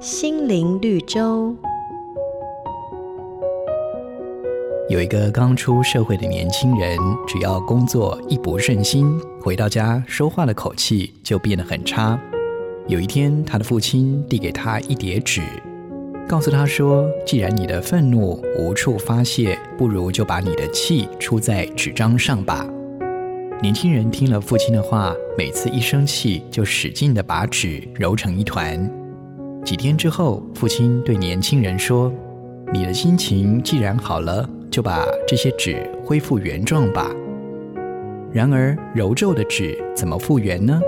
心灵绿洲。有一个刚出社会的年轻人，只要工作一不顺心，回到家说话的口气就变得很差。有一天，他的父亲递给他一叠纸，告诉他说：“既然你的愤怒无处发泄，不如就把你的气出在纸张上吧。”年轻人听了父亲的话，每次一生气就使劲地把纸揉成一团。几天之后，父亲对年轻人说：“你的心情既然好了。”就把这些纸恢复原状吧。然而，揉皱的纸怎么复原呢？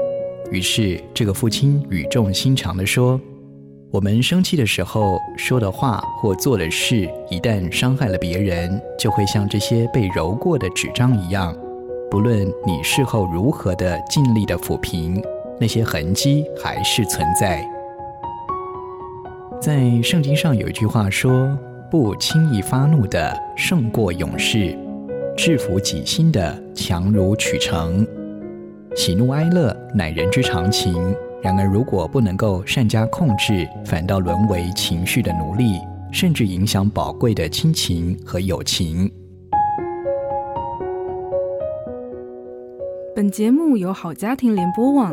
于是，这个父亲语重心长地说：“我们生气的时候说的话或做的事，一旦伤害了别人，就会像这些被揉过的纸张一样。不论你事后如何的尽力的抚平，那些痕迹还是存在。”在圣经上有一句话说。不轻易发怒的胜过勇士，制服己心的强如取成。喜怒哀乐乃人之常情，然而如果不能够善加控制，反倒沦为情绪的奴隶，甚至影响宝贵的亲情和友情。本节目由好家庭联播网。